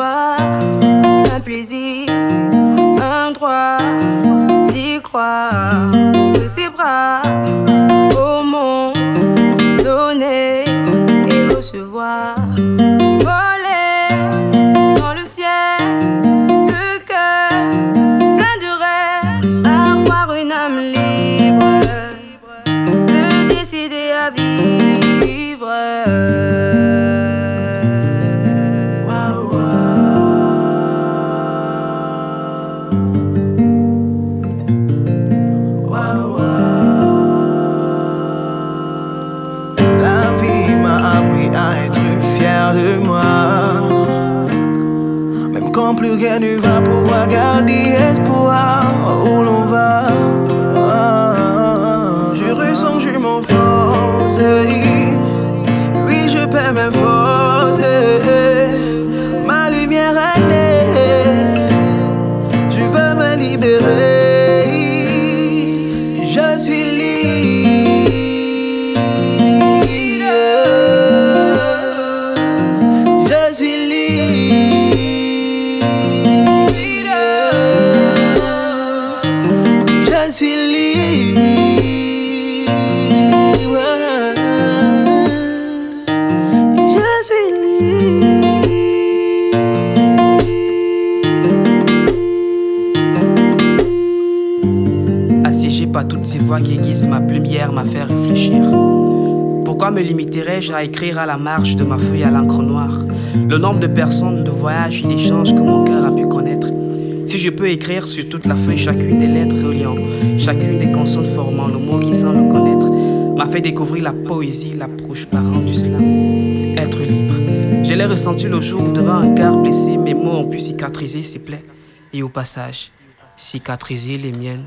un plaisir, un droit d'y croire. De ses bras au monde, donner et recevoir. Plus rien ne va pouvoir garder espoir où l'on va. Je ressens je m'enfonce. Je suis libre. Je par toutes ces voix qui aiguisent ma plume hier m'a fait réfléchir. Pourquoi me limiterais-je à écrire à la marge de ma feuille à l'encre noire? Le nombre de personnes, de voyages d'échanges que mon cœur a pu connaître je peux écrire sur toute la feuille chacune des lettres reliant, chacune des consonnes formant le mot qui semble connaître, m'a fait découvrir la poésie, l'approche parent du slam. Être libre. Je l'ai ressenti le jour devant un cœur blessé, mes mots ont pu cicatriser ses plaies et au passage, cicatriser les miennes.